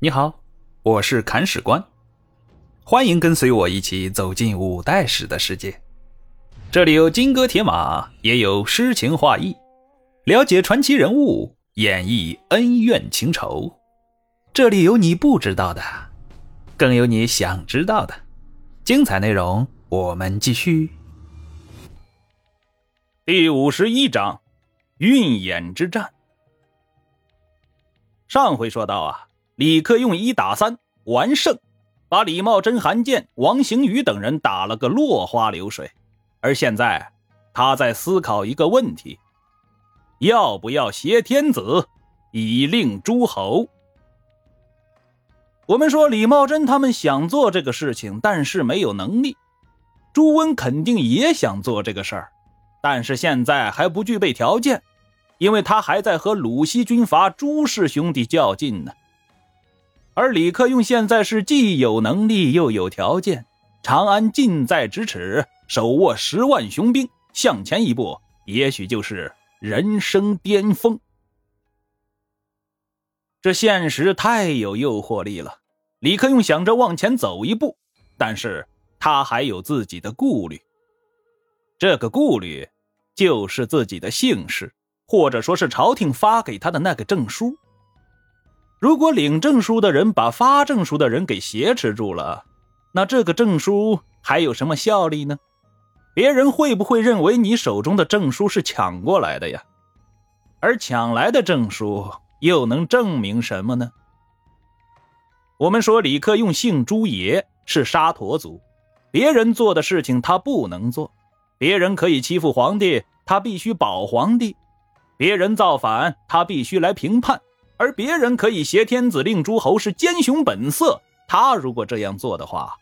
你好，我是砍史官，欢迎跟随我一起走进五代史的世界。这里有金戈铁马，也有诗情画意，了解传奇人物，演绎恩怨情仇。这里有你不知道的，更有你想知道的。精彩内容，我们继续。第五十一章：运眼之战。上回说到啊。李克用一打三完胜，把李茂贞、韩建、王行宇等人打了个落花流水。而现在，他在思考一个问题：要不要挟天子以令诸侯？我们说李茂贞他们想做这个事情，但是没有能力。朱温肯定也想做这个事儿，但是现在还不具备条件，因为他还在和鲁西军阀朱氏兄弟较劲呢。而李克用现在是既有能力又有条件，长安近在咫尺，手握十万雄兵，向前一步，也许就是人生巅峰。这现实太有诱惑力了。李克用想着往前走一步，但是他还有自己的顾虑。这个顾虑就是自己的姓氏，或者说是朝廷发给他的那个证书。如果领证书的人把发证书的人给挟持住了，那这个证书还有什么效力呢？别人会不会认为你手中的证书是抢过来的呀？而抢来的证书又能证明什么呢？我们说李克用姓朱爷，是沙陀族，别人做的事情他不能做，别人可以欺负皇帝，他必须保皇帝；别人造反，他必须来平叛。而别人可以挟天子令诸侯是奸雄本色，他如果这样做的话，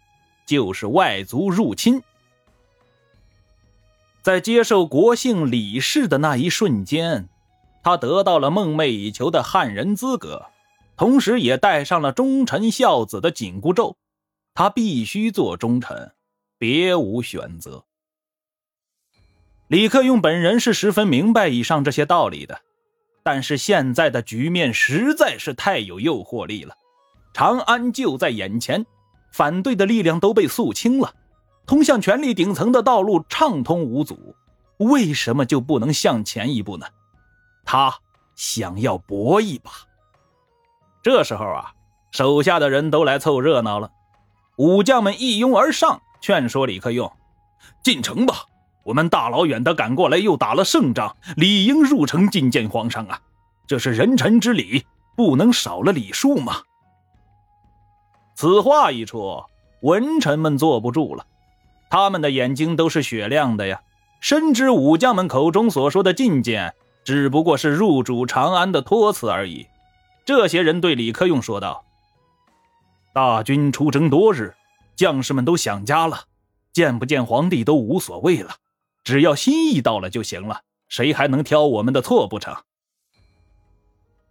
就是外族入侵。在接受国姓李氏的那一瞬间，他得到了梦寐以求的汉人资格，同时也戴上了忠臣孝子的紧箍咒。他必须做忠臣，别无选择。李克用本人是十分明白以上这些道理的。但是现在的局面实在是太有诱惑力了，长安就在眼前，反对的力量都被肃清了，通向权力顶层的道路畅通无阻，为什么就不能向前一步呢？他想要搏一把。这时候啊，手下的人都来凑热闹了，武将们一拥而上，劝说李克用进城吧。我们大老远的赶过来，又打了胜仗，理应入城觐见皇上啊！这是人臣之礼，不能少了礼数吗？此话一出，文臣们坐不住了，他们的眼睛都是雪亮的呀，深知武将们口中所说的觐见，只不过是入主长安的托词而已。这些人对李克用说道：“大军出征多日，将士们都想家了，见不见皇帝都无所谓了。”只要心意到了就行了，谁还能挑我们的错不成？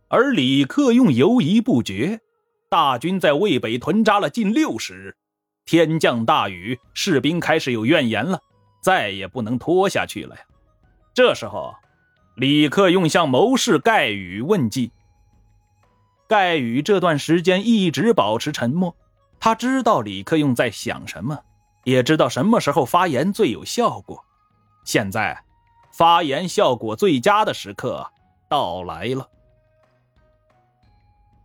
而李克用犹疑不决，大军在渭北屯扎了近六十日，天降大雨，士兵开始有怨言了，再也不能拖下去了呀。这时候，李克用向谋士盖宇问计。盖宇这段时间一直保持沉默，他知道李克用在想什么，也知道什么时候发言最有效果。现在，发言效果最佳的时刻到来了。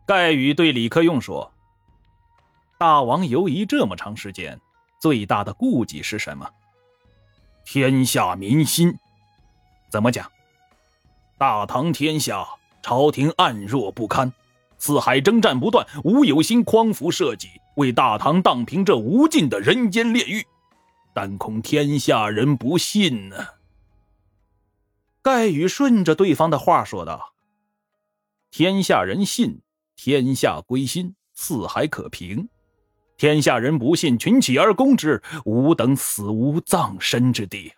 盖宇对李克用说：“大王犹疑这么长时间，最大的顾忌是什么？天下民心。怎么讲？大唐天下，朝廷暗弱不堪，四海征战不断，吾有心匡扶社稷，为大唐荡平这无尽的人间炼狱。”但恐天下人不信呢。盖宇顺着对方的话说道：“天下人信，天下归心，四海可平；天下人不信，群起而攻之，吾等死无葬身之地，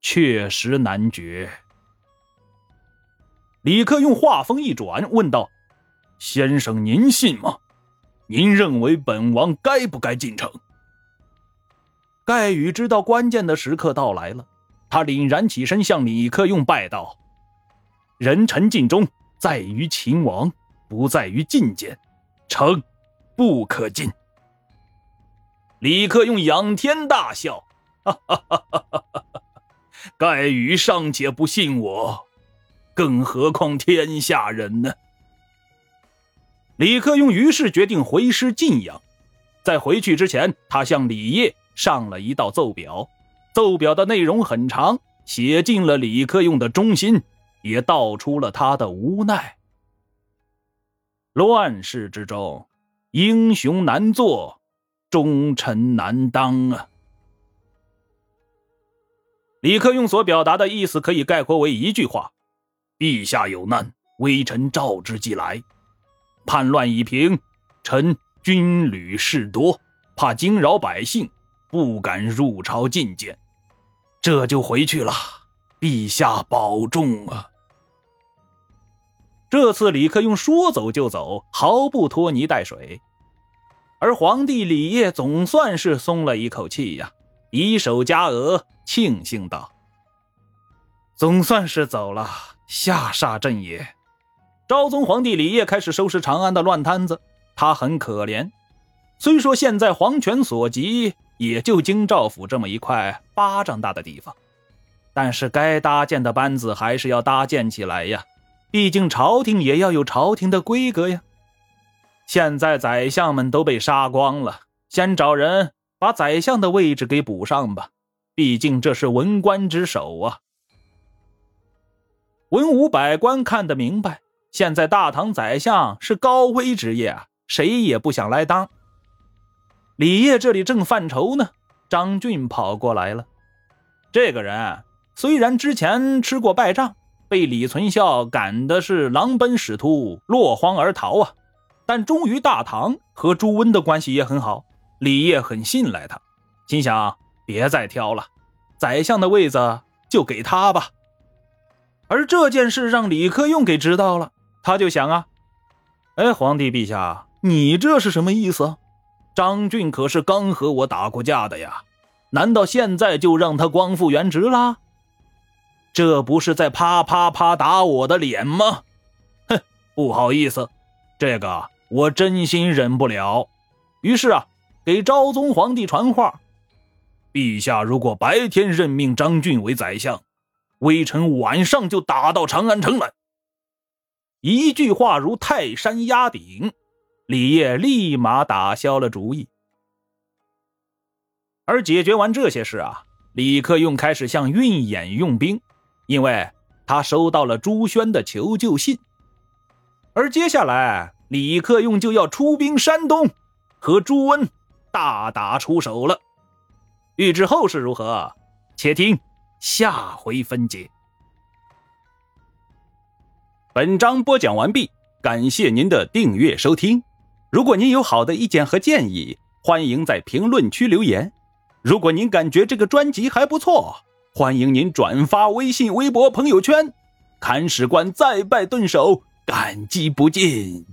确实难决。”李克用话锋一转，问道：“先生，您信吗？您认为本王该不该进城？”盖宇知道关键的时刻到来了，他凛然起身向李克用拜道：“人臣尽忠在于秦王，不在于觐见。诚不可进。李克用仰天大笑：“哈哈哈哈哈哈！盖宇尚且不信我，更何况天下人呢？”李克用于是决定回师晋阳。在回去之前，他向李业上了一道奏表，奏表的内容很长，写尽了李克用的忠心，也道出了他的无奈。乱世之中，英雄难做，忠臣难当啊！李克用所表达的意思可以概括为一句话：陛下有难，微臣召之即来。叛乱已平，臣。军旅事多，怕惊扰百姓，不敢入朝觐见，这就回去了。陛下保重啊！这次李克用说走就走，毫不拖泥带水，而皇帝李业总算是松了一口气呀，以手夹额，庆幸道：“总算是走了，下煞朕也。”昭宗皇帝李业开始收拾长安的乱摊子。他很可怜，虽说现在皇权所及，也就京兆府这么一块巴掌大的地方，但是该搭建的班子还是要搭建起来呀。毕竟朝廷也要有朝廷的规格呀。现在宰相们都被杀光了，先找人把宰相的位置给补上吧。毕竟这是文官之首啊。文武百官看得明白，现在大唐宰相是高危职业啊。谁也不想来当。李业这里正犯愁呢，张俊跑过来了。这个人虽然之前吃过败仗，被李存孝赶的是狼奔使突，落荒而逃啊，但忠于大唐，和朱温的关系也很好。李业很信赖他，心想别再挑了，宰相的位子就给他吧。而这件事让李克用给知道了，他就想啊，哎，皇帝陛下。你这是什么意思？张俊可是刚和我打过架的呀，难道现在就让他光复原职了？这不是在啪啪啪打我的脸吗？哼，不好意思，这个我真心忍不了。于是啊，给昭宗皇帝传话：陛下如果白天任命张俊为宰相，微臣晚上就打到长安城来。一句话如泰山压顶。李业立马打消了主意，而解决完这些事啊，李克用开始向运眼用兵，因为他收到了朱宣的求救信。而接下来，李克用就要出兵山东，和朱温大打出手了。欲知后事如何，且听下回分解。本章播讲完毕，感谢您的订阅收听。如果您有好的意见和建议，欢迎在评论区留言。如果您感觉这个专辑还不错，欢迎您转发微信、微博、朋友圈。看史官再拜顿首，感激不尽。